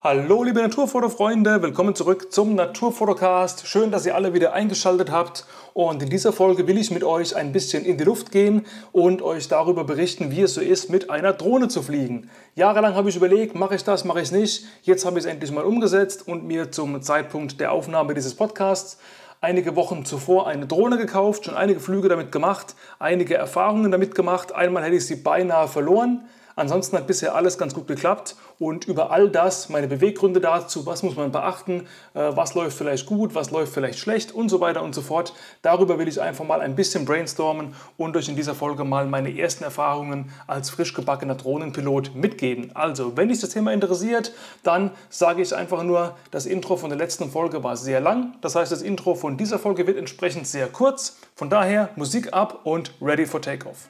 Hallo liebe Naturfotofreunde, willkommen zurück zum Naturfotocast. Schön, dass ihr alle wieder eingeschaltet habt und in dieser Folge will ich mit euch ein bisschen in die Luft gehen und euch darüber berichten, wie es so ist, mit einer Drohne zu fliegen. Jahrelang habe ich überlegt, mache ich das, mache ich es nicht. Jetzt habe ich es endlich mal umgesetzt und mir zum Zeitpunkt der Aufnahme dieses Podcasts einige Wochen zuvor eine Drohne gekauft, schon einige Flüge damit gemacht, einige Erfahrungen damit gemacht. Einmal hätte ich sie beinahe verloren. Ansonsten hat bisher alles ganz gut geklappt und über all das, meine Beweggründe dazu, was muss man beachten, äh, was läuft vielleicht gut, was läuft vielleicht schlecht und so weiter und so fort. Darüber will ich einfach mal ein bisschen brainstormen und euch in dieser Folge mal meine ersten Erfahrungen als frisch gebackener Drohnenpilot mitgeben. Also, wenn dich das Thema interessiert, dann sage ich einfach nur, das Intro von der letzten Folge war sehr lang. Das heißt, das Intro von dieser Folge wird entsprechend sehr kurz. Von daher Musik ab und ready for takeoff.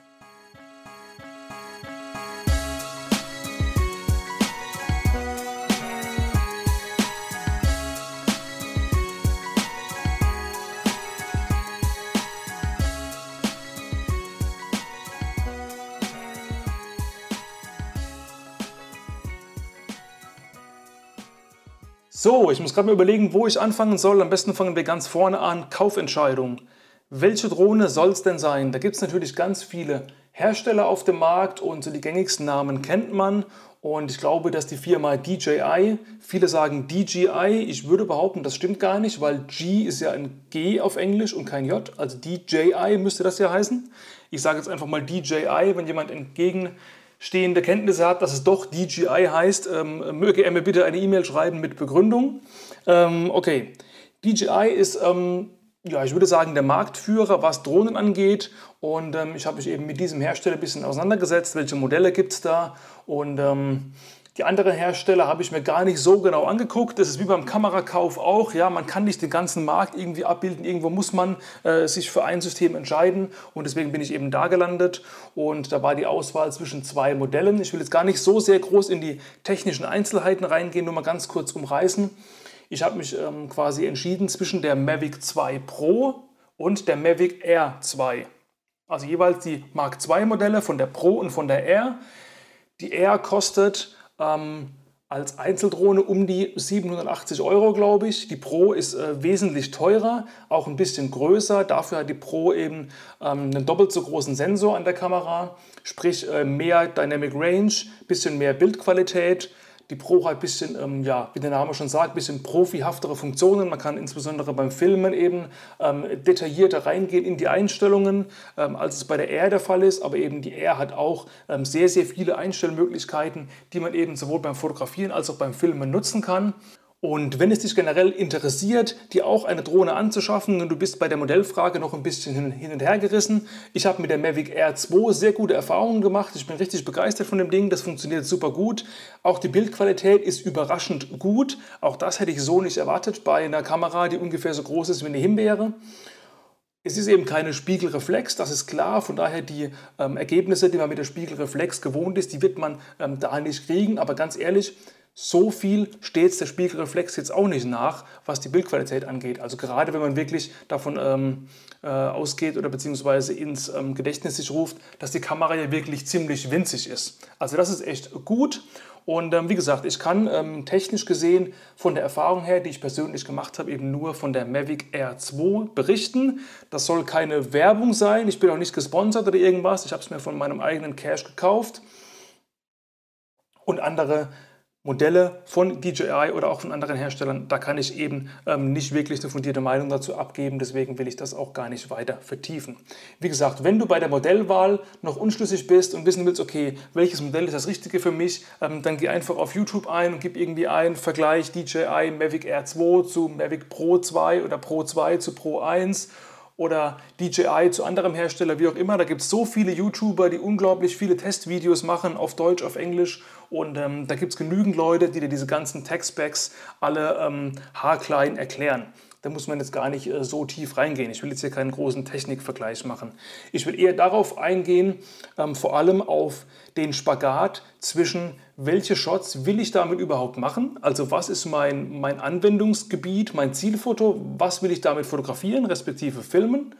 So, ich muss gerade mal überlegen, wo ich anfangen soll. Am besten fangen wir ganz vorne an. Kaufentscheidung. Welche Drohne soll es denn sein? Da gibt es natürlich ganz viele Hersteller auf dem Markt und die gängigsten Namen kennt man. Und ich glaube, dass die Firma DJI, viele sagen DJI, ich würde behaupten, das stimmt gar nicht, weil G ist ja ein G auf Englisch und kein J. Also DJI müsste das ja heißen. Ich sage jetzt einfach mal DJI, wenn jemand entgegen stehende Kenntnisse hat, dass es doch DJI heißt, ähm, möge er mir bitte eine E-Mail schreiben mit Begründung. Ähm, okay, DJI ist, ähm, ja, ich würde sagen, der Marktführer, was Drohnen angeht. Und ähm, ich habe mich eben mit diesem Hersteller ein bisschen auseinandergesetzt, welche Modelle gibt es da. Und ähm, die anderen Hersteller habe ich mir gar nicht so genau angeguckt. Das ist wie beim Kamerakauf auch. Ja, man kann nicht den ganzen Markt irgendwie abbilden. Irgendwo muss man äh, sich für ein System entscheiden. Und deswegen bin ich eben da gelandet. Und da war die Auswahl zwischen zwei Modellen. Ich will jetzt gar nicht so sehr groß in die technischen Einzelheiten reingehen, nur mal ganz kurz umreißen. Ich habe mich ähm, quasi entschieden zwischen der Mavic 2 Pro und der Mavic Air 2. Also jeweils die Mark II Modelle von der Pro und von der Air. Die Air kostet ähm, als Einzeldrohne um die 780 Euro, glaube ich. Die Pro ist äh, wesentlich teurer, auch ein bisschen größer. Dafür hat die Pro eben ähm, einen doppelt so großen Sensor an der Kamera, sprich äh, mehr Dynamic Range, bisschen mehr Bildqualität. Die Pro hat ein bisschen, ähm, ja, wie der Name schon sagt, ein bisschen profihaftere Funktionen. Man kann insbesondere beim Filmen eben ähm, detaillierter reingehen in die Einstellungen, ähm, als es bei der Air der Fall ist. Aber eben die Air hat auch ähm, sehr, sehr viele Einstellmöglichkeiten, die man eben sowohl beim Fotografieren als auch beim Filmen nutzen kann. Und wenn es dich generell interessiert, dir auch eine Drohne anzuschaffen und du bist bei der Modellfrage noch ein bisschen hin und her gerissen, ich habe mit der Mavic Air 2 sehr gute Erfahrungen gemacht. Ich bin richtig begeistert von dem Ding, das funktioniert super gut. Auch die Bildqualität ist überraschend gut. Auch das hätte ich so nicht erwartet bei einer Kamera, die ungefähr so groß ist wie eine Himbeere. Es ist eben keine Spiegelreflex, das ist klar. Von daher die ähm, Ergebnisse, die man mit der Spiegelreflex gewohnt ist, die wird man ähm, da nicht kriegen. Aber ganz ehrlich, so viel steht der Spiegelreflex jetzt auch nicht nach, was die Bildqualität angeht. Also gerade wenn man wirklich davon ähm, äh, ausgeht oder beziehungsweise ins ähm, Gedächtnis sich ruft, dass die Kamera ja wirklich ziemlich winzig ist. Also das ist echt gut. Und ähm, wie gesagt, ich kann ähm, technisch gesehen von der Erfahrung her, die ich persönlich gemacht habe, eben nur von der Mavic Air 2 berichten. Das soll keine Werbung sein. Ich bin auch nicht gesponsert oder irgendwas. Ich habe es mir von meinem eigenen Cash gekauft. Und andere Modelle von DJI oder auch von anderen Herstellern, da kann ich eben ähm, nicht wirklich eine fundierte Meinung dazu abgeben, deswegen will ich das auch gar nicht weiter vertiefen. Wie gesagt, wenn du bei der Modellwahl noch unschlüssig bist und wissen willst, okay, welches Modell ist das Richtige für mich, ähm, dann geh einfach auf YouTube ein und gib irgendwie ein Vergleich DJI Mavic Air 2 zu Mavic Pro 2 oder Pro 2 zu Pro 1 oder DJI zu anderem Hersteller, wie auch immer. Da gibt es so viele YouTuber, die unglaublich viele Testvideos machen, auf Deutsch, auf Englisch. Und ähm, da gibt es genügend Leute, die dir diese ganzen Tech-Specs alle ähm, haarklein erklären. Da muss man jetzt gar nicht äh, so tief reingehen. Ich will jetzt hier keinen großen Technikvergleich machen. Ich will eher darauf eingehen, ähm, vor allem auf den Spagat zwischen, welche Shots will ich damit überhaupt machen? Also was ist mein, mein Anwendungsgebiet, mein Zielfoto? Was will ich damit fotografieren, respektive filmen?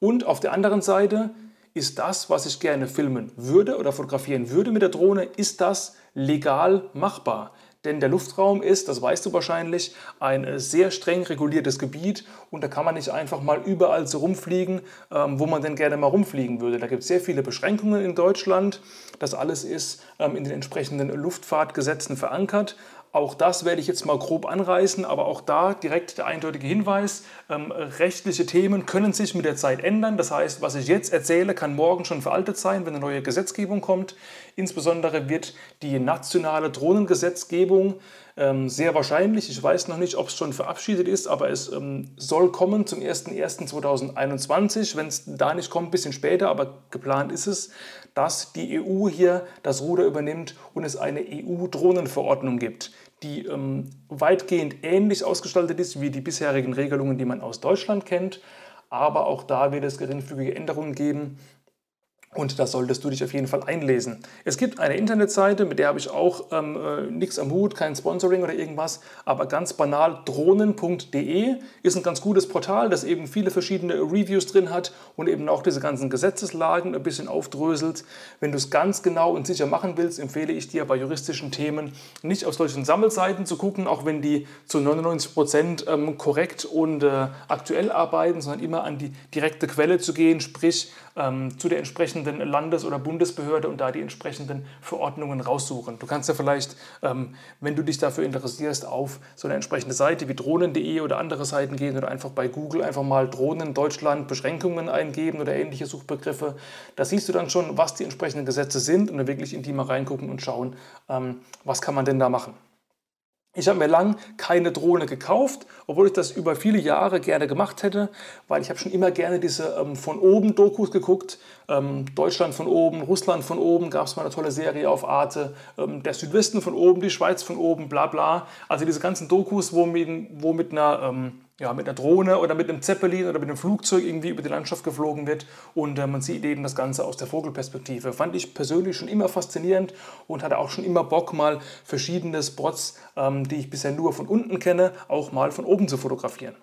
Und auf der anderen Seite, ist das, was ich gerne filmen würde oder fotografieren würde mit der Drohne, ist das legal machbar? Denn der Luftraum ist, das weißt du wahrscheinlich, ein äh, sehr streng reguliertes Gebiet und da kann man nicht einfach mal überall so rumfliegen, ähm, wo man denn gerne mal rumfliegen würde. Da gibt es sehr viele Beschränkungen in Deutschland. Das alles ist ähm, in den entsprechenden Luftfahrtgesetzen verankert. Auch das werde ich jetzt mal grob anreißen, aber auch da direkt der eindeutige Hinweis, ähm, rechtliche Themen können sich mit der Zeit ändern. Das heißt, was ich jetzt erzähle, kann morgen schon veraltet sein, wenn eine neue Gesetzgebung kommt. Insbesondere wird die nationale Drohnengesetzgebung ähm, sehr wahrscheinlich, ich weiß noch nicht, ob es schon verabschiedet ist, aber es ähm, soll kommen zum 01.01.2021. Wenn es da nicht kommt, ein bisschen später, aber geplant ist es, dass die EU hier das Ruder übernimmt und es eine EU-Drohnenverordnung gibt, die ähm, weitgehend ähnlich ausgestaltet ist wie die bisherigen Regelungen, die man aus Deutschland kennt. Aber auch da wird es geringfügige Änderungen geben. Und da solltest du dich auf jeden Fall einlesen. Es gibt eine Internetseite, mit der habe ich auch ähm, äh, nichts am Hut, kein Sponsoring oder irgendwas, aber ganz banal drohnen.de ist ein ganz gutes Portal, das eben viele verschiedene Reviews drin hat und eben auch diese ganzen Gesetzeslagen ein bisschen aufdröselt. Wenn du es ganz genau und sicher machen willst, empfehle ich dir bei juristischen Themen nicht auf solchen Sammelseiten zu gucken, auch wenn die zu 99 Prozent ähm, korrekt und äh, aktuell arbeiten, sondern immer an die direkte Quelle zu gehen, sprich ähm, zu der entsprechenden Landes- oder Bundesbehörde und da die entsprechenden Verordnungen raussuchen. Du kannst ja vielleicht, ähm, wenn du dich dafür interessierst, auf so eine entsprechende Seite wie drohnen.de oder andere Seiten gehen oder einfach bei Google einfach mal Drohnen Deutschland Beschränkungen eingeben oder ähnliche Suchbegriffe. Da siehst du dann schon, was die entsprechenden Gesetze sind und dann wirklich in die mal reingucken und schauen, ähm, was kann man denn da machen. Ich habe mir lang keine Drohne gekauft, obwohl ich das über viele Jahre gerne gemacht hätte, weil ich habe schon immer gerne diese ähm, von oben Dokus geguckt. Ähm, Deutschland von oben, Russland von oben, gab es mal eine tolle Serie auf Arte, ähm, der Südwesten von oben, die Schweiz von oben, bla bla. Also diese ganzen Dokus, wo mit, wo mit einer ähm, ja, mit einer Drohne oder mit einem Zeppelin oder mit einem Flugzeug irgendwie über die Landschaft geflogen wird und äh, man sieht eben das Ganze aus der Vogelperspektive. Fand ich persönlich schon immer faszinierend und hatte auch schon immer Bock, mal verschiedene Spots, ähm, die ich bisher nur von unten kenne, auch mal von oben zu fotografieren.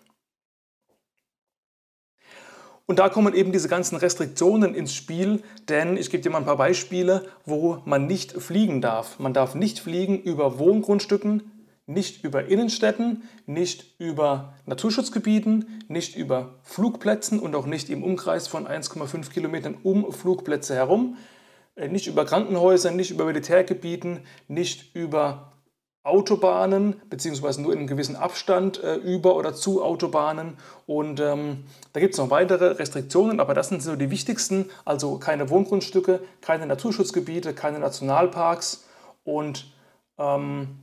Und da kommen eben diese ganzen Restriktionen ins Spiel, denn ich gebe dir mal ein paar Beispiele, wo man nicht fliegen darf. Man darf nicht fliegen über Wohngrundstücken, nicht über Innenstädten, nicht über Naturschutzgebieten, nicht über Flugplätzen und auch nicht im Umkreis von 1,5 Kilometern um Flugplätze herum, äh, nicht über Krankenhäuser, nicht über Militärgebieten, nicht über Autobahnen, beziehungsweise nur in einem gewissen Abstand äh, über oder zu Autobahnen. Und ähm, da gibt es noch weitere Restriktionen, aber das sind so die wichtigsten. Also keine Wohngrundstücke, keine Naturschutzgebiete, keine Nationalparks und ähm,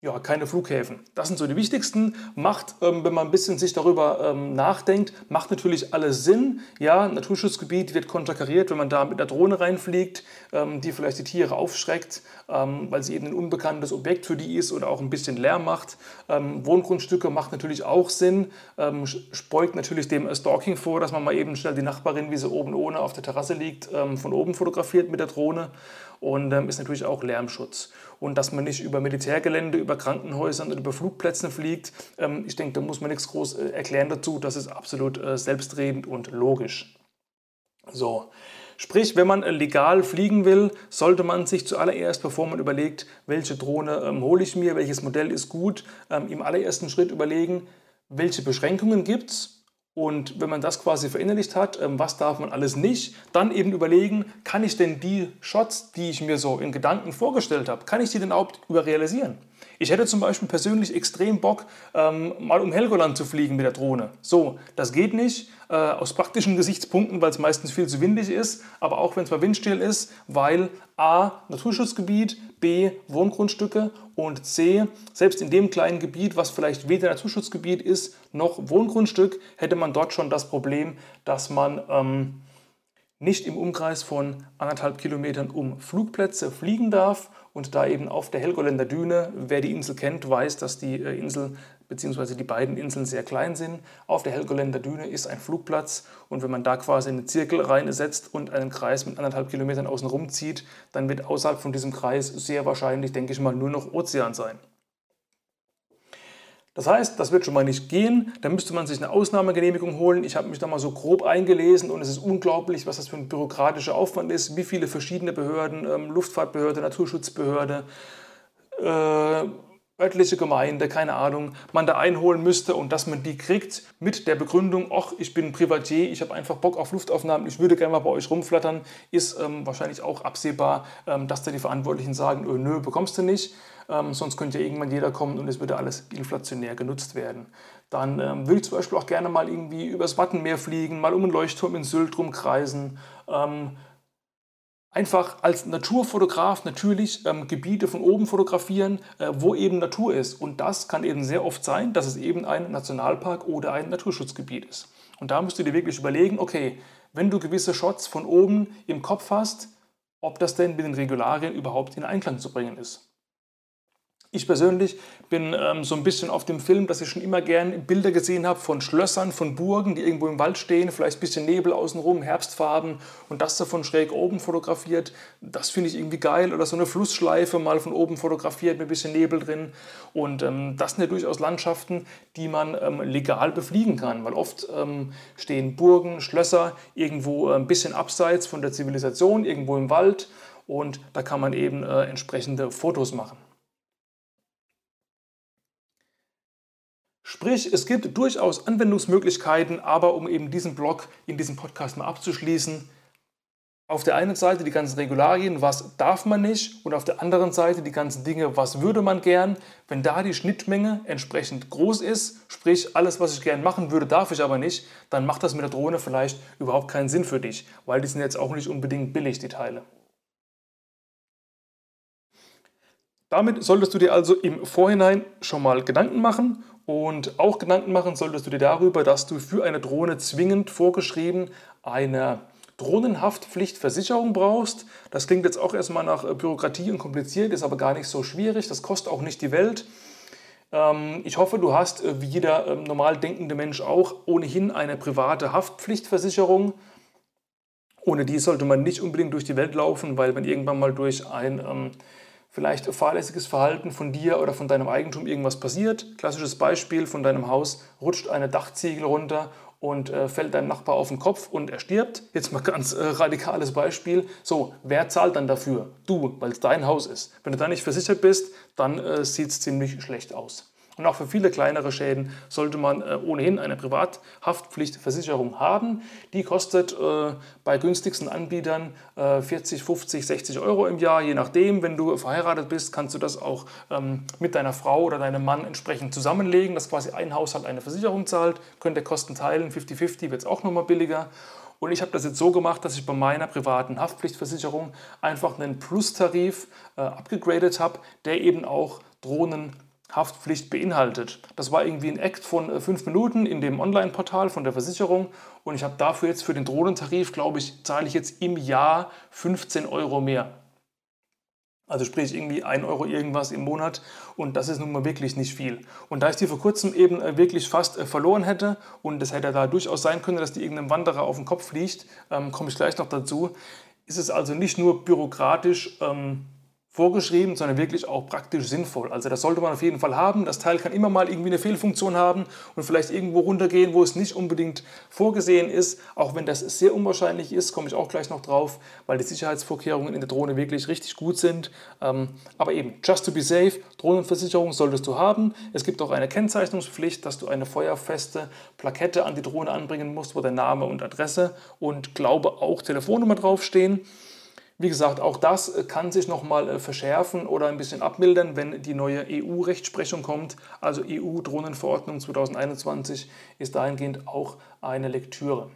ja, keine Flughäfen. Das sind so die wichtigsten. Macht, ähm, wenn man ein bisschen sich darüber ähm, nachdenkt, macht natürlich alles Sinn. Ja, Naturschutzgebiet wird konterkariert, wenn man da mit einer Drohne reinfliegt, ähm, die vielleicht die Tiere aufschreckt, ähm, weil sie eben ein unbekanntes Objekt für die ist oder auch ein bisschen Lärm macht. Ähm, Wohngrundstücke macht natürlich auch Sinn, ähm, beugt natürlich dem Stalking vor, dass man mal eben schnell die Nachbarin, wie sie oben ohne auf der Terrasse liegt, von oben fotografiert mit der Drohne und ist natürlich auch Lärmschutz und dass man nicht über Militärgelände, über Krankenhäusern oder über Flugplätze fliegt. Ähm, ich denke, da muss man nichts groß äh, erklären dazu. Das ist absolut äh, selbstredend und logisch. So. Sprich, wenn man äh, legal fliegen will, sollte man sich zuallererst, bevor man überlegt, welche Drohne ähm, hole ich mir, welches Modell ist gut, ähm, im allerersten Schritt überlegen, welche Beschränkungen gibt es und wenn man das quasi verinnerlicht hat, ähm, was darf man alles nicht, dann eben überlegen, kann ich denn die Shots, die ich mir so in Gedanken vorgestellt habe, kann ich die denn überhaupt überrealisieren? Ich hätte zum Beispiel persönlich extrem Bock, ähm, mal um Helgoland zu fliegen mit der Drohne. So, das geht nicht äh, aus praktischen Gesichtspunkten, weil es meistens viel zu windig ist, aber auch wenn es mal windstill ist, weil A, Naturschutzgebiet, B, Wohngrundstücke und C, selbst in dem kleinen Gebiet, was vielleicht weder Naturschutzgebiet ist noch Wohngrundstück, hätte man dort schon das Problem, dass man ähm, nicht im Umkreis von anderthalb Kilometern um Flugplätze fliegen darf und da eben auf der Helgoländer Düne, wer die Insel kennt, weiß, dass die äh, Insel bzw. die beiden Inseln sehr klein sind. Auf der Helgoländer Düne ist ein Flugplatz und wenn man da quasi einen Zirkel reinsetzt und einen Kreis mit anderthalb Kilometern außen rum zieht, dann wird außerhalb von diesem Kreis sehr wahrscheinlich, denke ich mal, nur noch Ozean sein. Das heißt, das wird schon mal nicht gehen. Da müsste man sich eine Ausnahmegenehmigung holen. Ich habe mich da mal so grob eingelesen und es ist unglaublich, was das für ein bürokratischer Aufwand ist, wie viele verschiedene Behörden, ähm, Luftfahrtbehörde, Naturschutzbehörde, äh, örtliche Gemeinde, keine Ahnung, man da einholen müsste und dass man die kriegt mit der Begründung, ach, ich bin Privatier, ich habe einfach Bock auf Luftaufnahmen, ich würde gerne mal bei euch rumflattern, ist ähm, wahrscheinlich auch absehbar, ähm, dass da die Verantwortlichen sagen, öh, nö, bekommst du nicht, ähm, sonst könnte ja irgendwann jeder kommen und es würde alles inflationär genutzt werden. Dann ähm, würde ich zum Beispiel auch gerne mal irgendwie übers Wattenmeer fliegen, mal um einen Leuchtturm in Sylt rumkreisen, ähm, einfach als Naturfotograf natürlich ähm, Gebiete von oben fotografieren, äh, wo eben Natur ist. Und das kann eben sehr oft sein, dass es eben ein Nationalpark oder ein Naturschutzgebiet ist. Und da musst du dir wirklich überlegen, okay, wenn du gewisse Shots von oben im Kopf hast, ob das denn mit den Regularien überhaupt in Einklang zu bringen ist. Ich persönlich bin ähm, so ein bisschen auf dem Film, dass ich schon immer gern Bilder gesehen habe von Schlössern, von Burgen, die irgendwo im Wald stehen, vielleicht ein bisschen Nebel außenrum, Herbstfarben und das davon schräg oben fotografiert. Das finde ich irgendwie geil. Oder so eine Flussschleife mal von oben fotografiert mit ein bisschen Nebel drin. Und ähm, das sind ja durchaus Landschaften, die man ähm, legal befliegen kann, weil oft ähm, stehen Burgen, Schlösser irgendwo äh, ein bisschen abseits von der Zivilisation, irgendwo im Wald. Und da kann man eben äh, entsprechende Fotos machen. Sprich, es gibt durchaus Anwendungsmöglichkeiten, aber um eben diesen Blog in diesem Podcast mal abzuschließen, auf der einen Seite die ganzen Regularien, was darf man nicht, und auf der anderen Seite die ganzen Dinge, was würde man gern. Wenn da die Schnittmenge entsprechend groß ist, sprich alles, was ich gern machen würde, darf ich aber nicht, dann macht das mit der Drohne vielleicht überhaupt keinen Sinn für dich, weil die sind jetzt auch nicht unbedingt billig, die Teile. Damit solltest du dir also im Vorhinein schon mal Gedanken machen und auch Gedanken machen solltest du dir darüber, dass du für eine Drohne zwingend vorgeschrieben eine Drohnenhaftpflichtversicherung brauchst. Das klingt jetzt auch erstmal nach Bürokratie und kompliziert, ist aber gar nicht so schwierig. Das kostet auch nicht die Welt. Ähm, ich hoffe, du hast, äh, wie jeder ähm, normal denkende Mensch auch, ohnehin eine private Haftpflichtversicherung. Ohne die sollte man nicht unbedingt durch die Welt laufen, weil wenn irgendwann mal durch ein ähm, vielleicht fahrlässiges Verhalten von dir oder von deinem Eigentum irgendwas passiert. Klassisches Beispiel von deinem Haus rutscht eine Dachziegel runter und äh, fällt deinem Nachbar auf den Kopf und er stirbt. Jetzt mal ganz äh, radikales Beispiel. So, wer zahlt dann dafür? Du, weil es dein Haus ist. Wenn du da nicht versichert bist, dann äh, sieht es ziemlich schlecht aus. Und auch für viele kleinere Schäden sollte man äh, ohnehin eine Privathaftpflichtversicherung haben. Die kostet äh, bei günstigsten Anbietern 40, 50, 60 Euro im Jahr, je nachdem. Wenn du verheiratet bist, kannst du das auch ähm, mit deiner Frau oder deinem Mann entsprechend zusammenlegen, dass quasi ein Haushalt eine Versicherung zahlt. Könnt ihr Kosten teilen, 50-50 wird es auch nochmal billiger. Und ich habe das jetzt so gemacht, dass ich bei meiner privaten Haftpflichtversicherung einfach einen Plus-Tarif äh, abgegradet habe, der eben auch Drohnen Haftpflicht beinhaltet. Das war irgendwie ein Act von äh, fünf Minuten in dem Online-Portal von der Versicherung und ich habe dafür jetzt für den Drohnentarif, glaube ich, zahle ich jetzt im Jahr 15 Euro mehr. Also sprich irgendwie 1 Euro irgendwas im Monat und das ist nun mal wirklich nicht viel. Und da ich die vor kurzem eben äh, wirklich fast äh, verloren hätte und es hätte da durchaus sein können, dass die irgendeinem Wanderer auf den Kopf fliegt, ähm, komme ich gleich noch dazu, ist es also nicht nur bürokratisch ähm, vorgeschrieben, sondern wirklich auch praktisch sinnvoll. Also das sollte man auf jeden Fall haben. Das Teil kann immer mal irgendwie eine Fehlfunktion haben und vielleicht irgendwo runtergehen, wo es nicht unbedingt vorgesehen ist. Auch wenn das sehr unwahrscheinlich ist, komme ich auch gleich noch drauf, weil die Sicherheitsvorkehrungen in der Drohne wirklich richtig gut sind. Ähm, aber eben, just to be safe, Drohnenversicherung solltest du haben. Es gibt auch eine Kennzeichnungspflicht, dass du eine feuerfeste Plakette an die Drohne anbringen musst, wo der Name und Adresse und glaube auch Telefonnummer draufstehen. Wie gesagt, auch das äh, kann sich nochmal äh, verschärfen oder ein bisschen abmildern, wenn die neue EU-Rechtsprechung kommt. Also EU-Drohnenverordnung 2021 ist dahingehend auch eine Lektüre.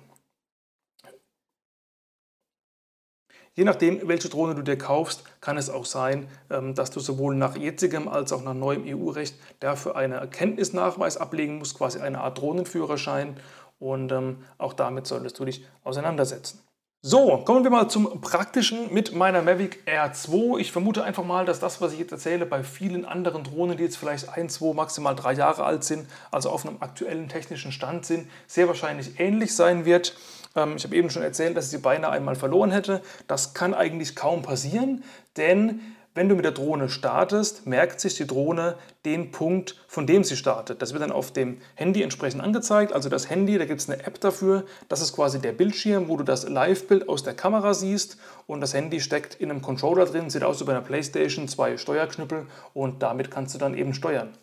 Je nachdem, welche Drohne du dir kaufst, kann es auch sein, ähm, dass du sowohl nach jetzigem als auch nach neuem EU-Recht dafür einen Erkenntnisnachweis ablegen musst, quasi eine Art Drohnenführerschein. Und ähm, auch damit solltest du dich auseinandersetzen. So, kommen wir mal zum Praktischen mit meiner Mavic Air 2. Ich vermute einfach mal, dass das, was ich jetzt erzähle, bei vielen anderen Drohnen, die jetzt vielleicht ein, zwei, maximal drei Jahre alt sind, also auf einem aktuellen technischen Stand sind, sehr wahrscheinlich ähnlich sein wird. Ähm, ich habe eben schon erzählt, dass ich sie beinahe einmal verloren hätte. Das kann eigentlich kaum passieren, denn Wenn du mit der Drohne startest, merkt sich die Drohne den Punkt, von dem sie startet. Das wird dann auf dem Handy entsprechend angezeigt. Also das Handy, da gibt es eine App dafür. Das ist quasi der Bildschirm, wo du das Live-Bild aus der Kamera siehst. Und das Handy steckt in einem Controller drin, sieht aus wie bei einer Playstation, zwei Steuerknüppel und damit kannst du dann eben steuern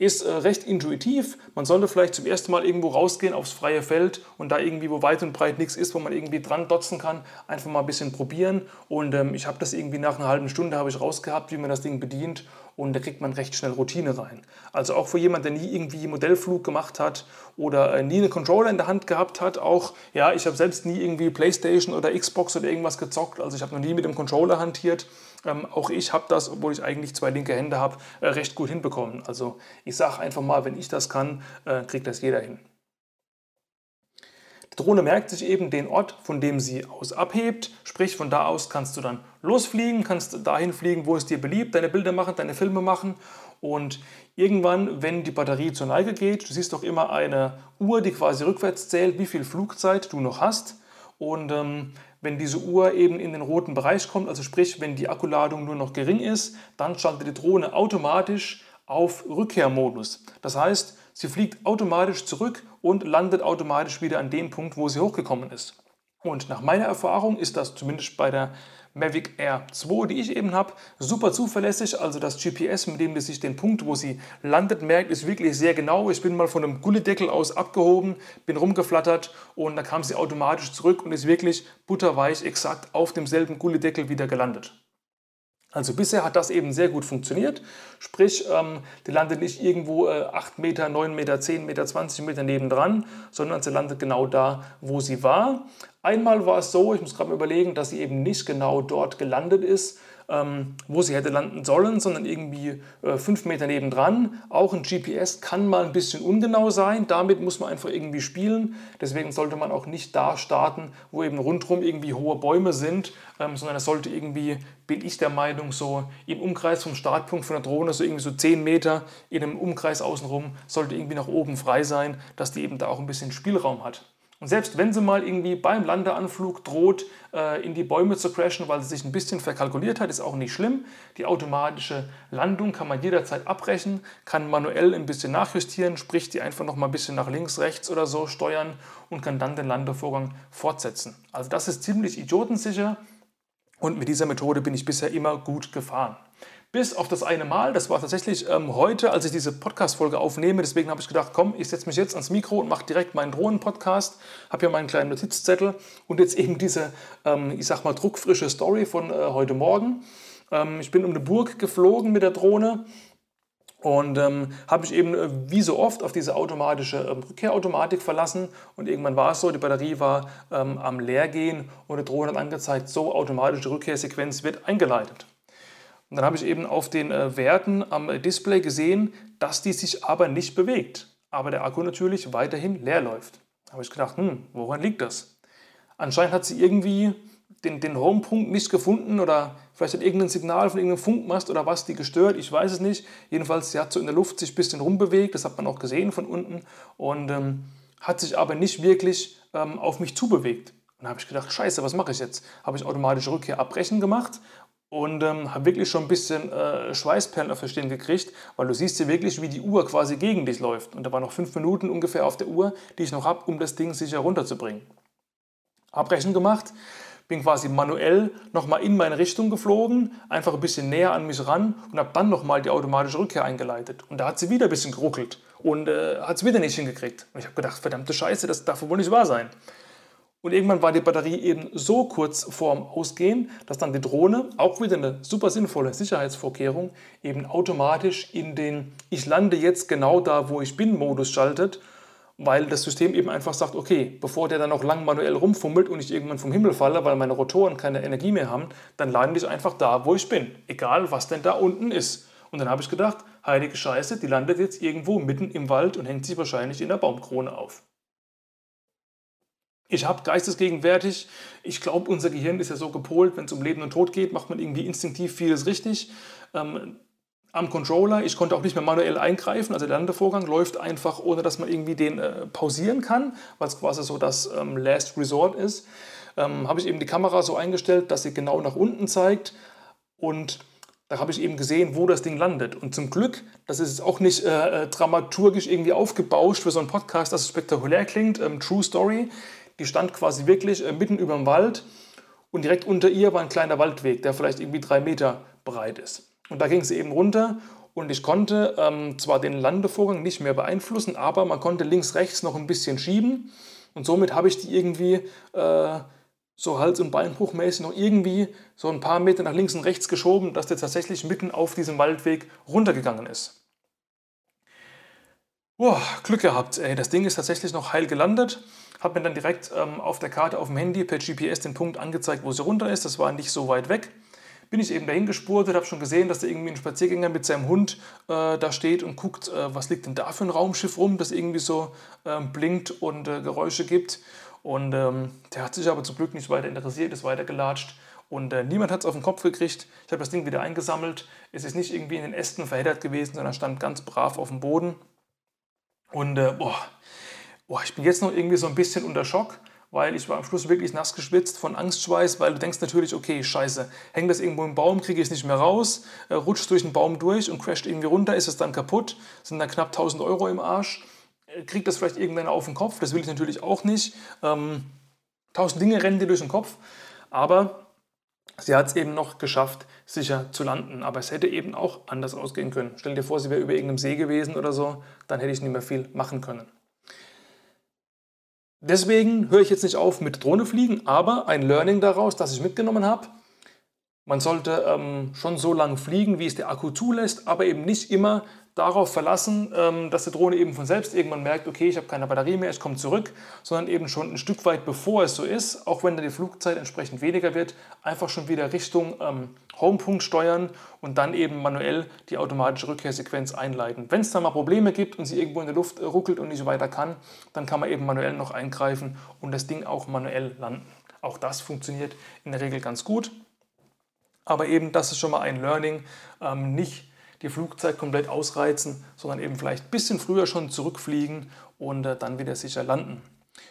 ist äh, recht intuitiv. Man sollte vielleicht zum ersten Mal irgendwo rausgehen aufs freie Feld und da irgendwie, wo weit und breit nichts ist, wo man irgendwie dran dotzen kann, einfach mal ein bisschen probieren. Und ähm, ich habe das irgendwie nach einer halben Stunde habe ich rausgehabt, wie man das Ding bedient und da kriegt man recht schnell Routine rein. Also auch für jemanden, der nie irgendwie Modellflug gemacht hat oder äh, nie einen Controller in der Hand gehabt hat, auch, ja, ich habe selbst nie irgendwie Playstation oder Xbox oder irgendwas gezockt, also ich habe noch nie mit dem Controller hantiert. Ähm, auch ich habe das, obwohl ich eigentlich zwei linke Hände habe, äh, recht gut hinbekommen. Also ich sage einfach mal, wenn ich das kann, äh, kriegt das jeder hin. Die Drohne merkt sich eben den Ort, von dem sie aus abhebt, sprich von da aus kannst du dann losfliegen, kannst dahin fliegen, wo es dir beliebt, deine Bilder machen, deine Filme machen und irgendwann, wenn die Batterie zur Neige geht, du siehst doch immer eine Uhr, die quasi rückwärts zählt, wie viel Flugzeit du noch hast und ähm, wenn diese Uhr eben in den roten Bereich kommt, also sprich, wenn die Akkuladung nur noch gering ist, dann schaltet die Drohne automatisch auf Rückkehrmodus. Das heißt, sie fliegt automatisch zurück und landet automatisch wieder an dem Punkt, wo sie hochgekommen ist. Und nach meiner Erfahrung ist das zumindest bei der Mavic Air 2, die ich eben habe, super zuverlässig. Also das GPS, mit dem sich den Punkt, wo sie landet, merkt, ist wirklich sehr genau. Ich bin mal von einem Gullideckel aus abgehoben, bin rumgeflattert und dann kam sie automatisch zurück und ist wirklich butterweich exakt auf demselben Gullideckel wieder gelandet. Also bisher hat das eben sehr gut funktioniert, sprich, ähm, die landet nicht irgendwo äh, 8 Meter, 9 Meter, 10 Meter, 20 Meter nebendran, sondern sie landet genau da, wo sie war. Einmal war es so, ich muss gerade mal überlegen, dass sie eben nicht genau dort gelandet ist, ähm, wo sie hätte landen sollen, sondern irgendwie äh, fünf Meter nebendran. Auch ein GPS kann mal ein bisschen ungenau sein, damit muss man einfach irgendwie spielen. Deswegen sollte man auch nicht da starten, wo eben rundherum irgendwie hohe Bäume sind, ähm, sondern es sollte irgendwie, bin ich der Meinung, so im Umkreis vom Startpunkt von der Drohne, so irgendwie so 10 Meter in einem Umkreis außenrum, sollte irgendwie nach oben frei sein, dass die eben da auch ein bisschen Spielraum hat. Und selbst wenn sie mal irgendwie beim Landeanflug droht, äh, in die Bäume zu crashen, weil sie sich ein bisschen verkalkuliert hat, ist auch nicht schlimm. Die automatische Landung kann man jederzeit abbrechen, kann manuell ein bisschen nachjustieren, sprich die einfach noch mal ein bisschen nach links, rechts oder so steuern und kann dann den Landevorgang fortsetzen. Also das ist ziemlich idiotensicher und mit dieser Methode bin ich bisher immer gut gefahren. Bis auf das eine Mal, das war tatsächlich ähm, heute, als ich diese Podcast-Folge aufnehme. Deswegen habe ich gedacht, komm, ich setze mich jetzt ans Mikro und mache direkt meinen Drohnen-Podcast. Habe hier meinen kleinen Notizzettel und jetzt eben diese, ähm, ich sag mal, druckfrische Story von äh, heute Morgen. Ähm, ich bin um eine Burg geflogen mit der Drohne und ähm, habe mich eben äh, wie so oft auf diese automatische ähm, Rückkehrautomatik verlassen. Und irgendwann war es so, die Batterie war ähm, am Leergehen und die Drohne hat angezeigt, so automatische Rückkehrsequenz wird eingeleitet. Und dann habe ich eben auf den äh, Werten am Display gesehen, dass die sich aber nicht bewegt. Aber der Akku natürlich weiterhin leer läuft. Da habe ich gedacht, hm, woran liegt das? Anscheinend hat sie irgendwie den, den Homepunkt nicht gefunden oder vielleicht hat irgendein Signal von irgendeinem Funkmast oder was die gestört, ich weiß es nicht. Jedenfalls, sie hat so in der Luft sich ein bisschen rumbewegt, das hat man auch gesehen von unten und ähm, hat sich aber nicht wirklich ähm, auf mich zubewegt. Und da habe ich gedacht, scheiße, was mache ich jetzt? Habe ich automatische Rückkehr abbrechen gemacht und ähm, habe wirklich schon ein bisschen äh, Schweißperlen auf der Stirn gekriegt, weil du siehst ja wirklich, wie die Uhr quasi gegen dich läuft. Und da waren noch fünf Minuten ungefähr auf der Uhr, die ich noch habe, um das Ding sicher runterzubringen. Abbrechen gemacht, bin quasi manuell nochmal in meine Richtung geflogen, einfach ein bisschen näher an mich ran und habe dann nochmal die automatische Rückkehr eingeleitet. Und da hat sie wieder ein bisschen geruckelt und äh, hat es wieder nicht hingekriegt. Und ich habe gedacht, verdammte Scheiße, das darf wohl nicht wahr sein. Und irgendwann war die Batterie eben so kurz vorm Ausgehen, dass dann die Drohne, auch wieder eine super sinnvolle Sicherheitsvorkehrung, eben automatisch in den Ich lande jetzt genau da, wo ich bin Modus schaltet, weil das System eben einfach sagt, okay, bevor der dann noch lang manuell rumfummelt und ich irgendwann vom Himmel falle, weil meine Rotoren keine Energie mehr haben, dann lande ich einfach da, wo ich bin, egal was denn da unten ist. Und dann habe ich gedacht, heilige Scheiße, die landet jetzt irgendwo mitten im Wald und hängt sich wahrscheinlich in der Baumkrone auf. Ich habe geistesgegenwärtig, ich glaube, unser Gehirn ist ja so gepolt, wenn es um Leben und Tod geht, macht man irgendwie instinktiv vieles richtig. Ähm, am Controller, ich konnte auch nicht mehr manuell eingreifen, also der Landevorgang läuft einfach, ohne dass man irgendwie den äh, pausieren kann, weil es quasi so das ähm, Last Resort ist. Ähm, habe ich eben die Kamera so eingestellt, dass sie genau nach unten zeigt und da habe ich eben gesehen, wo das Ding landet. Und zum Glück, das ist auch nicht äh, äh, dramaturgisch irgendwie aufgebauscht für so einen Podcast, dass es spektakulär klingt. Ähm, True Story, die stand quasi wirklich äh, mitten über dem Wald und direkt unter ihr war ein kleiner Waldweg, der vielleicht irgendwie drei Meter breit ist. Und da ging sie eben runter und ich konnte ähm, zwar den Landevorgang nicht mehr beeinflussen, aber man konnte links, rechts noch ein bisschen schieben und somit habe ich die irgendwie äh, so Hals- und Beinbruchmäßig noch irgendwie so ein paar Meter nach links und rechts geschoben, dass der tatsächlich mitten auf diesem Waldweg runtergegangen ist. Boah, Glück gehabt, ey. Das Ding ist tatsächlich noch heil gelandet. Hat mir dann direkt ähm, auf der Karte auf dem Handy per GPS den Punkt angezeigt, wo sie runter ist. Das war nicht so weit weg. Bin ich eben dahin gespurtet, habe schon gesehen, dass da irgendwie ein Spaziergänger mit seinem Hund äh, da steht und guckt, äh, was liegt denn da für ein Raumschiff rum, das irgendwie so äh, blinkt und äh, Geräusche gibt. Und ähm, der hat sich aber zum Glück nicht weiter interessiert, ist weiter gelatscht. Und äh, niemand hat es auf den Kopf gekriegt. Ich habe das Ding wieder eingesammelt. Es ist nicht irgendwie in den Ästen verheddert gewesen, sondern stand ganz brav auf dem Boden. Und äh, boah, boah, ich bin jetzt noch irgendwie so ein bisschen unter Schock, weil ich war am Schluss wirklich nass geschwitzt von Angstschweiß, weil du denkst natürlich, okay, scheiße, hängt das irgendwo im Baum, kriege ich es nicht mehr raus, äh, rutscht durch den Baum durch und crasht irgendwie runter, ist es dann kaputt, sind dann knapp 1000 Euro im Arsch kriegt das vielleicht irgendeiner auf den Kopf. Das will ich natürlich auch nicht. Ähm, tausend Dinge rennen dir durch den Kopf. Aber sie hat es eben noch geschafft, sicher zu landen. Aber es hätte eben auch anders ausgehen können. Stell dir vor, sie wäre über irgendeinem See gewesen oder so. Dann hätte ich nicht mehr viel machen können. Deswegen höre ich jetzt nicht auf mit Drohne fliegen, aber ein Learning daraus, das ich mitgenommen habe, man sollte ähm, schon so lange fliegen, wie es der Akku zulässt, aber eben nicht immer darauf verlassen, ähm, dass die Drohne eben von selbst irgendwann merkt, okay, ich habe keine Batterie mehr, ich komme zurück, sondern eben schon ein Stück weit bevor es so ist, auch wenn dann die Flugzeit entsprechend weniger wird, einfach schon wieder Richtung ähm, Homepunkt steuern und dann eben manuell die automatische Rückkehrsequenz einleiten. Wenn es da mal Probleme gibt und sie irgendwo in der Luft äh, ruckelt und nicht weiter kann, dann kann man eben manuell noch eingreifen und das Ding auch manuell landen. Auch das funktioniert in der Regel ganz gut. Aber eben, das ist schon mal ein Learning, ähm, nicht die Flugzeit komplett ausreizen, sondern eben vielleicht ein bisschen früher schon zurückfliegen und äh, dann wieder sicher landen.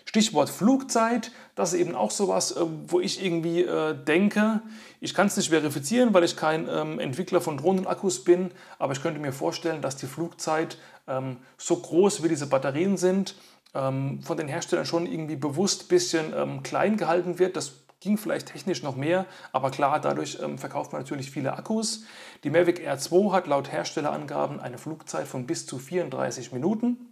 Stichwort Flugzeit, das ist eben auch sowas, äh, wo ich irgendwie äh, denke, ich kann es nicht verifizieren, weil ich kein ähm, Entwickler von Drohnenakkus bin, aber ich könnte mir vorstellen, dass die Flugzeit ähm, so groß wie diese Batterien sind, ähm, von den Herstellern schon irgendwie bewusst ein bisschen ähm, klein gehalten wird. Das ging vielleicht technisch noch mehr, aber klar, dadurch ähm, verkauft man natürlich viele Akkus. Die Mavic Air 2 hat laut Herstellerangaben eine Flugzeit von bis zu 34 Minuten.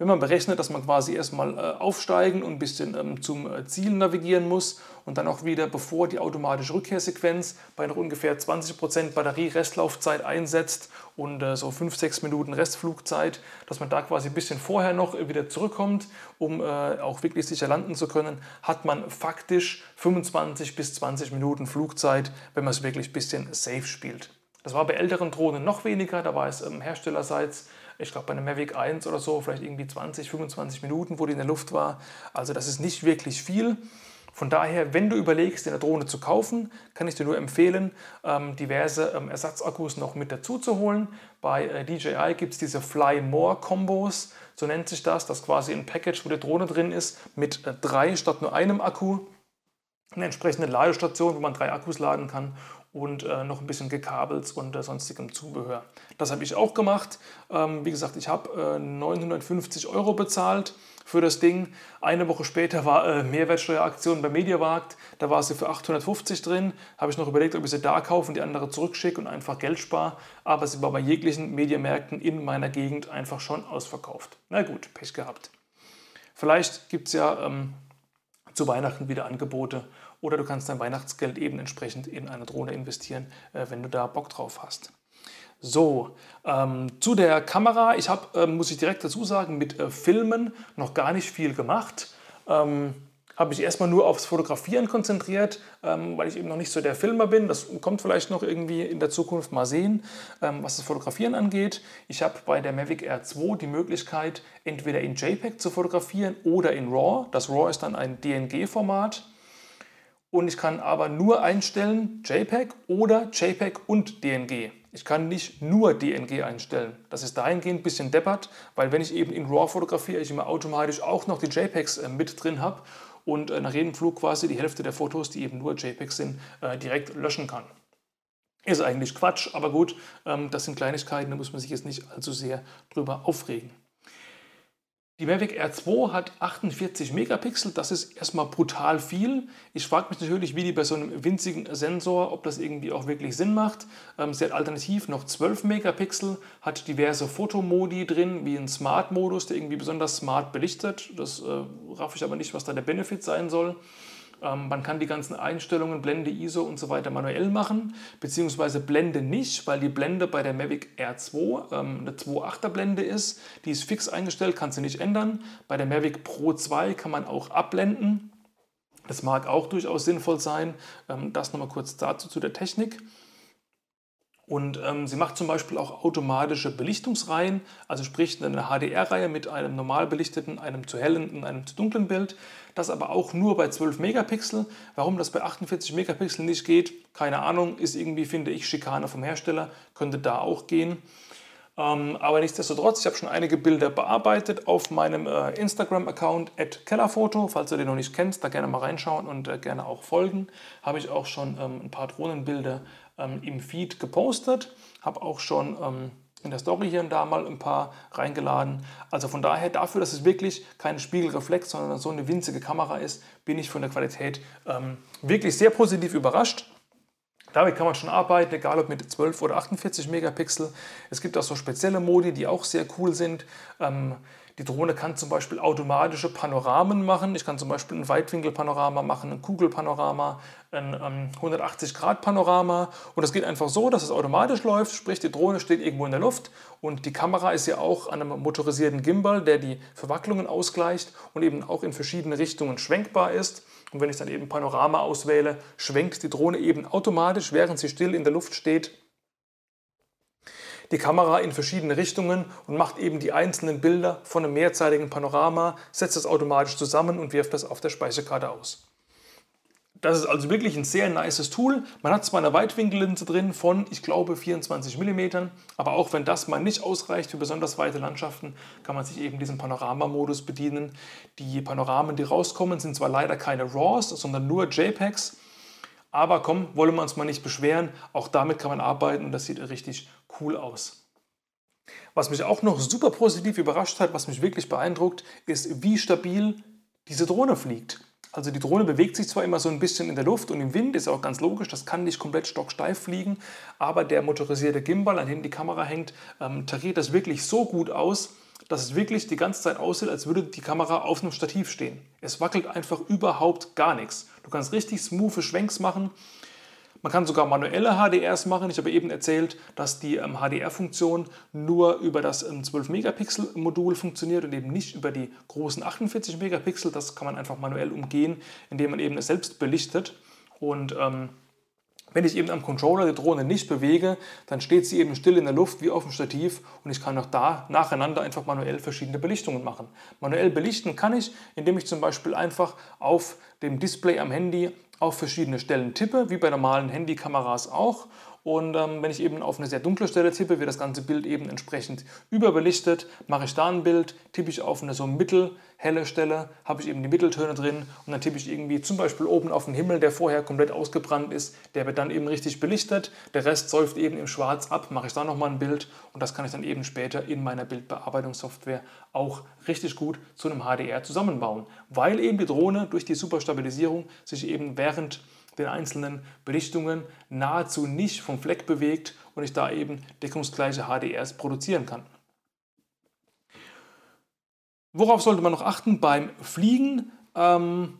Wenn man berechnet, dass man quasi erstmal äh, aufsteigen und ein bisschen ähm, zum äh, Ziel navigieren muss und dann auch wieder, bevor die automatische Rückkehrsequenz bei noch ungefähr 20% Batterie-Restlaufzeit einsetzt und äh, so 5-6 Minuten Restflugzeit, dass man da quasi ein bisschen vorher noch wieder zurückkommt, um auch wirklich sicher landen zu können, hat man faktisch 25 bis 20 Minuten Flugzeit, wenn man es wirklich ein bisschen safe spielt. Das war bei älteren Drohnen noch weniger, da war es ähm, herstellerseits ich glaube bei einem Mavic 1 oder so, vielleicht irgendwie 20, 25 Minuten, wo die in der Luft war. Also das ist nicht wirklich viel. Von daher, wenn du überlegst, eine Drohne zu kaufen, kann ich dir nur empfehlen, ähm, diverse ähm, Ersatzakkus noch mit dazu zu holen. Bei äh, DJI gibt es diese Fly More Kombos, so nennt sich das, das quasi ein Package, wo die Drohne drin ist, mit äh, drei statt nur einem Akku. Eine entsprechende Ladestation, wo man drei Akkus laden kann und äh, noch ein bisschen gekabelt und äh, sonstigem Zubehör. Das habe ich auch gemacht. Ähm, wie gesagt, ich habe äh, 950 Euro bezahlt für das Ding. Eine Woche später war äh, Mehrwertsteueraktion bei Mediamarkt. Da war sie für 850 drin. Habe ich noch überlegt, ob ich sie da kaufe und die andere zurückschicke und einfach Geld spare. Aber sie war bei jeglichen Mediamärkten in meiner Gegend einfach schon ausverkauft. Na gut, Pech gehabt. Vielleicht gibt es ja ähm, zu Weihnachten wieder Angebote oder du kannst dein Weihnachtsgeld eben entsprechend in eine Drohne investieren, äh, wenn du da Bock drauf hast. So, ähm, zu der Kamera. Ich habe, ähm, muss ich direkt dazu sagen, mit äh, Filmen noch gar nicht viel gemacht. Ähm, habe ich erstmal nur aufs Fotografieren konzentriert, ähm, weil ich eben noch nicht so der Filmer bin. Das kommt vielleicht noch irgendwie in der Zukunft mal sehen, ähm, was das Fotografieren angeht. Ich habe bei der Mavic Air 2 die Möglichkeit, entweder in JPEG zu fotografieren oder in RAW. Das RAW ist dann ein DNG-Format und ich kann aber nur einstellen JPEG oder JPEG und DNG. Ich kann nicht nur DNG einstellen. Das ist dahingehend ein bisschen deppert, weil wenn ich eben in RAW fotografiere, ich immer automatisch auch noch die JPEGs äh, mit drin habe und äh, nach jedem Flug quasi die Hälfte der Fotos, die eben nur JPEGs sind, äh, direkt löschen kann. Ist eigentlich Quatsch, aber gut, ähm, das sind Kleinigkeiten, da muss man sich jetzt nicht allzu sehr drüber aufregen. Die Mavic Air 2 hat 48 Megapixel, das ist erstmal brutal viel. Ich frage mich natürlich, wie die bei so einem winzigen Sensor, ob das irgendwie auch wirklich Sinn macht. Ähm, sie hat alternativ noch 12 Megapixel, hat diverse Fotomodi drin, wie ein Smart-Modus, der irgendwie besonders smart belichtet. Das äh, raff ich aber nicht, was da der Benefit sein soll. Ähm, man kann die ganzen Einstellungen, Blende, ISO und so weiter manuell machen, beziehungsweise Blende nicht, weil die Blende bei der Mavic Air 2 ähm, eine 2.8er Blende ist. Die ist fix eingestellt, kannst du nicht ändern. Bei der Mavic Pro 2 kann man auch abblenden. Das mag auch durchaus sinnvoll sein. Ähm, das nochmal kurz dazu zu der Technik. Und ähm, sie macht zum Beispiel auch automatische Belichtungsreihen, also sprich eine HDR-Reihe mit einem normal belichteten, einem zu hellen und einem zu dunklen Bild. Das aber auch nur bei 12 Megapixel. Warum das bei 48 Megapixel nicht geht, keine Ahnung, ist irgendwie, finde ich, Schikane vom Hersteller, könnte da auch gehen. Ähm, aber nichtsdestotrotz, ich habe schon einige Bilder bearbeitet auf meinem äh, Instagram-Account Kellerfoto. Falls du den noch nicht kennst, da gerne mal reinschauen und äh, gerne auch folgen. Habe ich auch schon ähm, ein paar Drohnenbilder ähm, im Feed gepostet, habe auch schon ähm, in der Story hier und da mal ein paar reingeladen. Also von daher, dafür, dass es wirklich keine Spiegelreflex, sondern so eine winzige Kamera ist, bin ich von der Qualität ähm, wirklich sehr positiv überrascht. Damit kann man schon arbeiten, egal ob mit 12 oder 48 Megapixel. Es gibt auch so spezielle Modi, die auch sehr cool sind. Ähm, die Drohne kann zum Beispiel automatische Panoramen machen. Ich kann zum Beispiel ein Weitwinkelpanorama machen, ein Kugelpanorama, ein 180-Grad-Panorama. Ähm, und das geht einfach so, dass es automatisch läuft, sprich die Drohne steht irgendwo in der Luft und die Kamera ist ja auch an einem motorisierten Gimbal, der die Verwacklungen ausgleicht und eben auch in verschiedene Richtungen schwenkbar ist. Und wenn ich dann eben Panorama auswähle, schwenkt die Drohne eben automatisch, während sie still in der Luft steht, die Kamera in verschiedene Richtungen und macht eben die einzelnen Bilder von einem mehrzeitigen Panorama, setzt das automatisch zusammen und wirft das auf der Speicherkarte aus. Das ist also wirklich ein sehr nices Tool. Man hat zwar eine Weitwinkellinse drin von, ich glaube, 24 mm, aber auch wenn das mal nicht ausreicht für besonders weite Landschaften, kann man sich eben diesen Panoramamodus bedienen. Die Panoramen, die rauskommen, sind zwar leider keine RAWs, sondern nur JPEGs. Aber komm, wollen wir uns mal nicht beschweren, auch damit kann man arbeiten und das sieht richtig cool aus. Was mich auch noch super positiv überrascht hat, was mich wirklich beeindruckt, ist, wie stabil diese Drohne fliegt. Also die Drohne bewegt sich zwar immer so ein bisschen in der Luft und im Wind, ist auch ganz logisch, das kann nicht komplett stocksteif fliegen, aber der motorisierte Gimbal, an dem die Kamera hängt, ähm, tariert das wirklich so gut aus, dass es wirklich die ganze Zeit aussieht, als würde die Kamera auf einem Stativ stehen. Es wackelt einfach überhaupt gar nichts. Du kannst richtig smooth Schwenks machen. Man kann sogar manuelle HDRs machen. Ich habe eben erzählt, dass die ähm, HDR-Funktion nur über das ähm, 12-Megapixel-Modul funktioniert und eben nicht über die großen 48 Megapixel. Das kann man einfach manuell umgehen, indem man eben es selbst belichtet. Und ähm, wenn ich eben am Controller die Drohne nicht bewege, dann steht sie eben still in der Luft wie auf dem Stativ und ich kann auch da nacheinander einfach manuell verschiedene Belichtungen machen. Manuell belichten kann ich, indem ich zum Beispiel einfach auf dem Display am Handy auf verschiedene Stellen tippe, wie bei normalen Handykameras auch und ähm, wenn ich eben auf eine sehr dunkle Stelle tippe, wird das ganze Bild eben entsprechend überbelichtet. Mache ich da ein Bild, tippe ich auf eine so mittelhelle Stelle, habe ich eben die Mitteltöne drin und dann tippe ich irgendwie zum Beispiel oben auf den Himmel, der vorher komplett ausgebrannt ist. Der wird dann eben richtig belichtet. Der Rest säuft eben im Schwarz ab, mache ich da nochmal ein Bild und das kann ich dann eben später in meiner Bildbearbeitungssoftware auch richtig gut zu einem HDR zusammenbauen, weil eben die Drohne durch die Superstabilisierung sich eben während den einzelnen Belichtungen nahezu nicht vom Fleck bewegt und ich da eben deckungsgleiche HDRs produzieren kann. Worauf sollte man noch achten beim Fliegen? Ähm,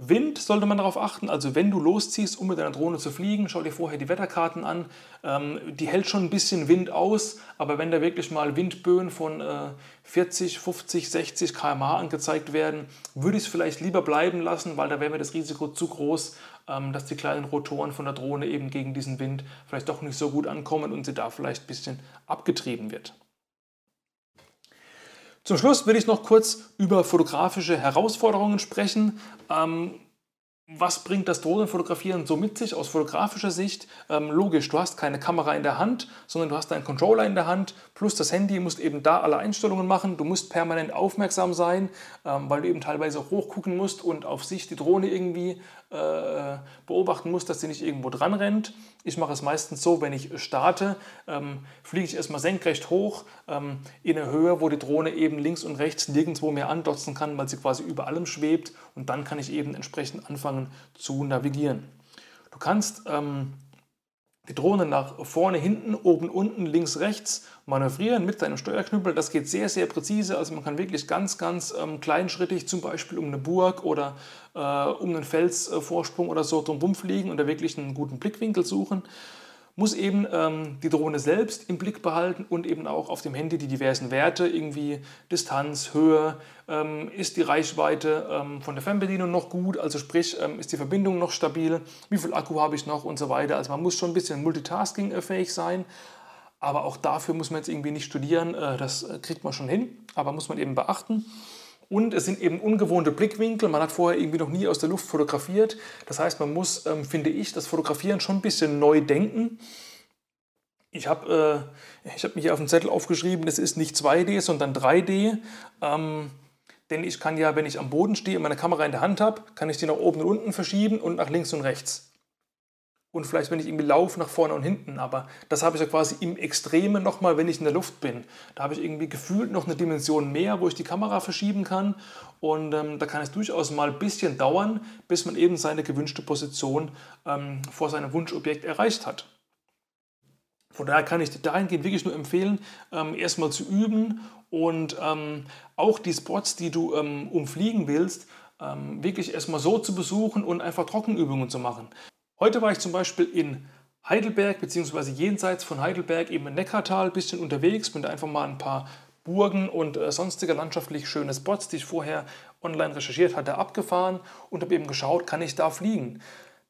Wind sollte man darauf achten, also wenn du losziehst, um mit deiner Drohne zu fliegen, schau dir vorher die Wetterkarten an. Ähm, die hält schon ein bisschen Wind aus, aber wenn da wirklich mal Windböen von äh, 40, 50, 60 km/h angezeigt werden, würde ich es vielleicht lieber bleiben lassen, weil da wäre mir das Risiko zu groß, ähm, dass die kleinen Rotoren von der Drohne eben gegen diesen Wind vielleicht doch nicht so gut ankommen und sie da vielleicht ein bisschen abgetrieben wird. Zum Schluss will ich noch kurz über fotografische Herausforderungen sprechen. Ähm, was bringt das Drohnenfotografieren so mit sich aus fotografischer Sicht? Ähm, logisch, du hast keine Kamera in der Hand, sondern du hast deinen Controller in der Hand, plus das Handy, musst eben da alle Einstellungen machen, du musst permanent aufmerksam sein, ähm, weil du eben teilweise hochgucken musst und auf sich die Drohne irgendwie äh, beobachten muss, dass sie nicht irgendwo dran rennt. Ich mache es meistens so, wenn ich starte, ähm, fliege ich erstmal senkrecht hoch ähm, in eine Höhe, wo die Drohne eben links und rechts nirgendwo mehr andotzen kann, weil sie quasi über allem schwebt und dann kann ich eben entsprechend anfangen zu navigieren. Du kannst ähm, die Drohne nach vorne, hinten, oben, unten, links, rechts manövrieren mit deinem Steuerknüppel. Das geht sehr, sehr präzise. Also man kann wirklich ganz, ganz ähm, kleinschrittig zum Beispiel um eine Burg oder äh, um einen Felsvorsprung oder so drumherum fliegen und da wirklich einen guten Blickwinkel suchen muss eben ähm, die Drohne selbst im Blick behalten und eben auch auf dem Handy die diversen Werte, irgendwie Distanz, Höhe, ähm, ist die Reichweite ähm, von der Fernbedienung noch gut, also sprich, ähm, ist die Verbindung noch stabil, wie viel Akku habe ich noch und so weiter. Also man muss schon ein bisschen multitaskingfähig sein, aber auch dafür muss man jetzt irgendwie nicht studieren, äh, das äh, kriegt man schon hin, aber muss man eben beachten. Und es sind eben ungewohnte Blickwinkel. Man hat vorher irgendwie noch nie aus der Luft fotografiert. Das heißt, man muss, ähm, finde ich, das Fotografieren schon ein bisschen neu denken. Ich habe äh, hab mir hier auf dem Zettel aufgeschrieben, es ist nicht 2D, sondern 3D. Ähm, denn ich kann ja, wenn ich am Boden stehe und meine Kamera in der Hand habe, kann ich die nach oben und unten verschieben und nach links und rechts und vielleicht, wenn ich irgendwie laufe, nach vorne und hinten. Aber das habe ich ja quasi im Extremen nochmal, wenn ich in der Luft bin. Da habe ich irgendwie gefühlt noch eine Dimension mehr, wo ich die Kamera verschieben kann. Und ähm, da kann es durchaus mal ein bisschen dauern, bis man eben seine gewünschte Position ähm, vor seinem Wunschobjekt erreicht hat. Von daher kann ich dir dahingehend wirklich nur empfehlen, ähm, erstmal zu üben und ähm, auch die Spots, die du ähm, umfliegen willst, ähm, wirklich erstmal so zu besuchen und einfach Trockenübungen zu machen. Heute war ich zum Beispiel in Heidelberg, beziehungsweise jenseits von Heidelberg, eben im Neckartal, ein bisschen unterwegs, bin da einfach mal ein paar Burgen und äh, sonstige landschaftlich schöne Spots, die ich vorher online recherchiert hatte, abgefahren und habe eben geschaut, kann ich da fliegen.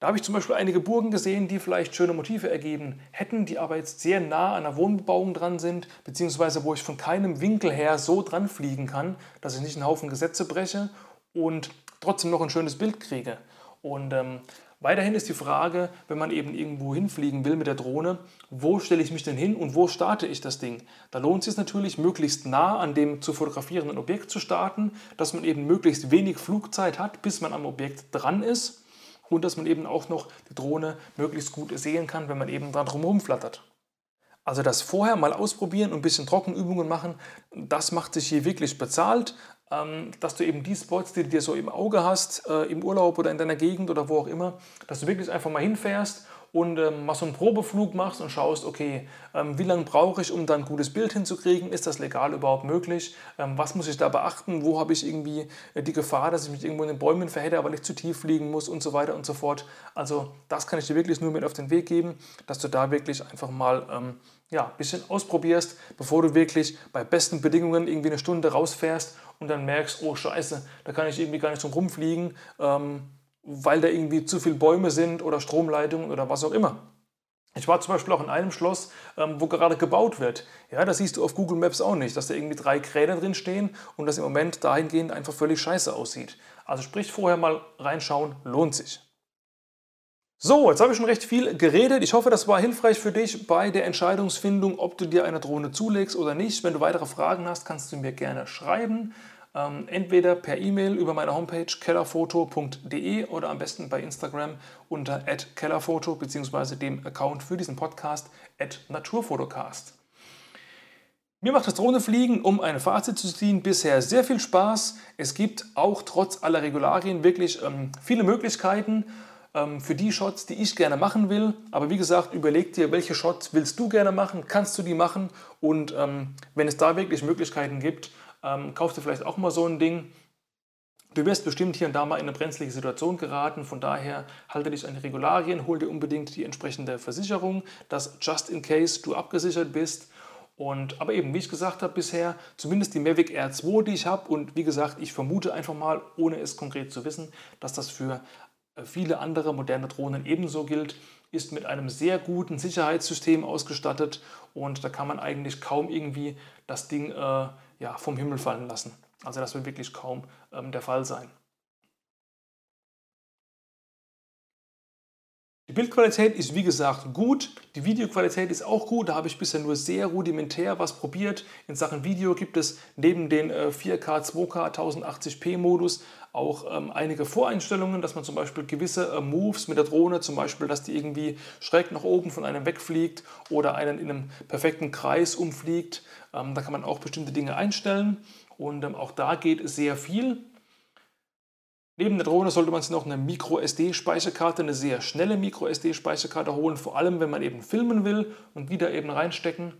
Da habe ich zum Beispiel einige Burgen gesehen, die vielleicht schöne Motive ergeben hätten, die aber jetzt sehr nah an der Wohnbebauung dran sind, beziehungsweise wo ich von keinem Winkel her so dran fliegen kann, dass ich nicht einen Haufen Gesetze breche und trotzdem noch ein schönes Bild kriege. Und ähm, Weiterhin ist die Frage, wenn man eben irgendwo hinfliegen will mit der Drohne, wo stelle ich mich denn hin und wo starte ich das Ding? Da lohnt es sich natürlich, möglichst nah an dem zu fotografierenden Objekt zu starten, dass man eben möglichst wenig Flugzeit hat, bis man am Objekt dran ist und dass man eben auch noch die Drohne möglichst gut sehen kann, wenn man eben dran drumherum flattert. Also das vorher mal ausprobieren und ein bisschen Trockenübungen machen, das macht sich hier wirklich bezahlt. Ähm, dass du eben die Spots, die du dir so im Auge hast, äh, im Urlaub oder in deiner Gegend oder wo auch immer, dass du wirklich einfach mal hinfährst und ähm, mal so einen Probeflug machst und schaust, okay, ähm, wie lange brauche ich, um da ein gutes Bild hinzukriegen? Ist das legal überhaupt möglich? Ähm, was muss ich da beachten? Wo habe ich irgendwie äh, die Gefahr, dass ich mich irgendwo in den Bäumen verhätte, aber nicht zu tief fliegen muss und so weiter und so fort? Also das kann ich dir wirklich nur mit auf den Weg geben, dass du da wirklich einfach mal ähm, ja, ein bisschen ausprobierst, bevor du wirklich bei besten Bedingungen irgendwie eine Stunde rausfährst und dann merkst, oh scheiße, da kann ich irgendwie gar nicht drum rumfliegen, ähm, weil da irgendwie zu viele Bäume sind oder Stromleitungen oder was auch immer. Ich war zum Beispiel auch in einem Schloss, ähm, wo gerade gebaut wird. Ja, das siehst du auf Google Maps auch nicht, dass da irgendwie drei Kräne drin stehen und das im Moment dahingehend einfach völlig scheiße aussieht. Also sprich vorher mal reinschauen, lohnt sich. So, jetzt habe ich schon recht viel geredet. Ich hoffe, das war hilfreich für dich bei der Entscheidungsfindung, ob du dir eine Drohne zulegst oder nicht. Wenn du weitere Fragen hast, kannst du mir gerne schreiben. Ähm, entweder per E-Mail über meine Homepage kellerfoto.de oder am besten bei Instagram unter kellerfoto bzw. dem Account für diesen Podcast naturfotocast. Mir macht das Drohnefliegen, um ein Fazit zu ziehen, bisher sehr viel Spaß. Es gibt auch trotz aller Regularien wirklich ähm, viele Möglichkeiten für die Shots, die ich gerne machen will. Aber wie gesagt, überleg dir, welche Shots willst du gerne machen, kannst du die machen und ähm, wenn es da wirklich Möglichkeiten gibt, ähm, kauf dir vielleicht auch mal so ein Ding. Du wirst bestimmt hier und da mal in eine brenzlige Situation geraten, von daher halte dich an die Regularien, hol dir unbedingt die entsprechende Versicherung, dass just in case du abgesichert bist. Und, aber eben, wie ich gesagt habe bisher, zumindest die Mavic Air 2, die ich habe, und wie gesagt, ich vermute einfach mal, ohne es konkret zu wissen, dass das für viele andere moderne Drohnen ebenso gilt, ist mit einem sehr guten Sicherheitssystem ausgestattet und da kann man eigentlich kaum irgendwie das Ding äh, ja, vom Himmel fallen lassen. Also das wird wirklich kaum ähm, der Fall sein. Die Bildqualität ist wie gesagt gut, die Videoqualität ist auch gut, da habe ich bisher nur sehr rudimentär was probiert. In Sachen Video gibt es neben den 4K, 2K, 1080p Modus auch ähm, einige Voreinstellungen, dass man zum Beispiel gewisse äh, Moves mit der Drohne, zum Beispiel, dass die irgendwie schräg nach oben von einem wegfliegt oder einen in einem perfekten Kreis umfliegt. Ähm, da kann man auch bestimmte Dinge einstellen und ähm, auch da geht sehr viel. Neben der Drohne sollte man sich noch eine Micro-SD-Speicherkarte, eine sehr schnelle Micro-SD-Speicherkarte holen, vor allem wenn man eben filmen will und wieder eben reinstecken.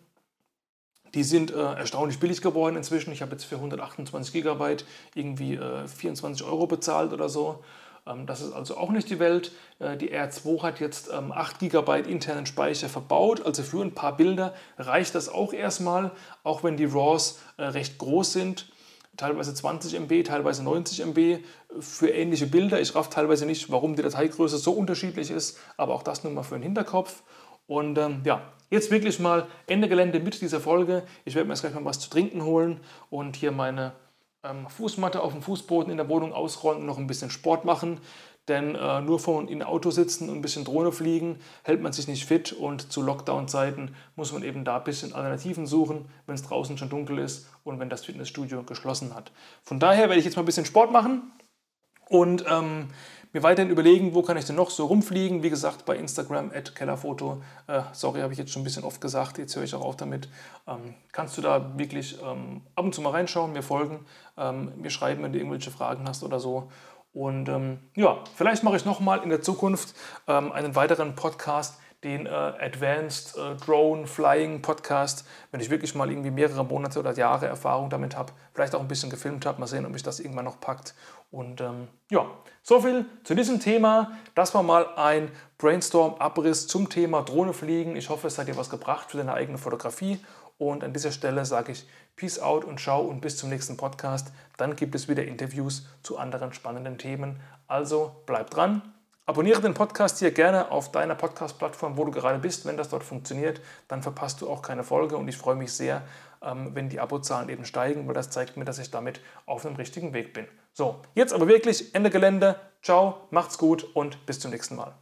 Die sind äh, erstaunlich billig geworden inzwischen. Ich habe jetzt für 128 GB irgendwie äh, 24 Euro bezahlt oder so. Ähm, das ist also auch nicht die Welt. Äh, die R2 hat jetzt ähm, 8 GB internen Speicher verbaut. Also für ein paar Bilder reicht das auch erstmal, auch wenn die RAWs äh, recht groß sind teilweise 20 MB, teilweise 90 MB für ähnliche Bilder. Ich raff teilweise nicht, warum die Dateigröße so unterschiedlich ist, aber auch das nur mal für den Hinterkopf. Und ähm, ja, jetzt wirklich mal Ende Gelände mit dieser Folge. Ich werde mir jetzt gleich mal was zu trinken holen und hier meine ähm, Fußmatte auf dem Fußboden in der Wohnung ausrollen und noch ein bisschen Sport machen. Denn äh, nur vor in Auto sitzen und ein bisschen Drohne fliegen, hält man sich nicht fit. Und zu Lockdown-Zeiten muss man eben da ein bisschen Alternativen suchen, wenn es draußen schon dunkel ist und wenn das Fitnessstudio geschlossen hat. Von daher werde ich jetzt mal ein bisschen Sport machen und ähm, mir weiterhin überlegen, wo kann ich denn noch so rumfliegen. Wie gesagt, bei Instagram at Kellerfoto. Äh, sorry, habe ich jetzt schon ein bisschen oft gesagt, jetzt höre ich auch auf damit. Ähm, kannst du da wirklich ähm, ab und zu mal reinschauen, mir folgen, ähm, mir schreiben, wenn du irgendwelche Fragen hast oder so. Und ähm, ja, vielleicht mache ich nochmal in der Zukunft ähm, einen weiteren Podcast, den äh, Advanced äh, Drone Flying Podcast, wenn ich wirklich mal irgendwie mehrere Monate oder Jahre Erfahrung damit habe, vielleicht auch ein bisschen gefilmt habe, mal sehen, ob mich das irgendwann noch packt. Und ähm, ja, so viel zu diesem Thema. Das war mal ein Brainstorm-Abriss zum Thema Drohne fliegen. Ich hoffe, es hat dir was gebracht für deine eigene Fotografie. Und an dieser Stelle sage ich Peace out und ciao und bis zum nächsten Podcast. Dann gibt es wieder Interviews zu anderen spannenden Themen. Also bleib dran. Abonniere den Podcast hier gerne auf deiner Podcast-Plattform, wo du gerade bist. Wenn das dort funktioniert, dann verpasst du auch keine Folge und ich freue mich sehr, ähm, wenn die Abozahlen eben steigen, weil das zeigt mir, dass ich damit auf dem richtigen Weg bin. So, jetzt aber wirklich Ende Gelände. Ciao, macht's gut und bis zum nächsten Mal.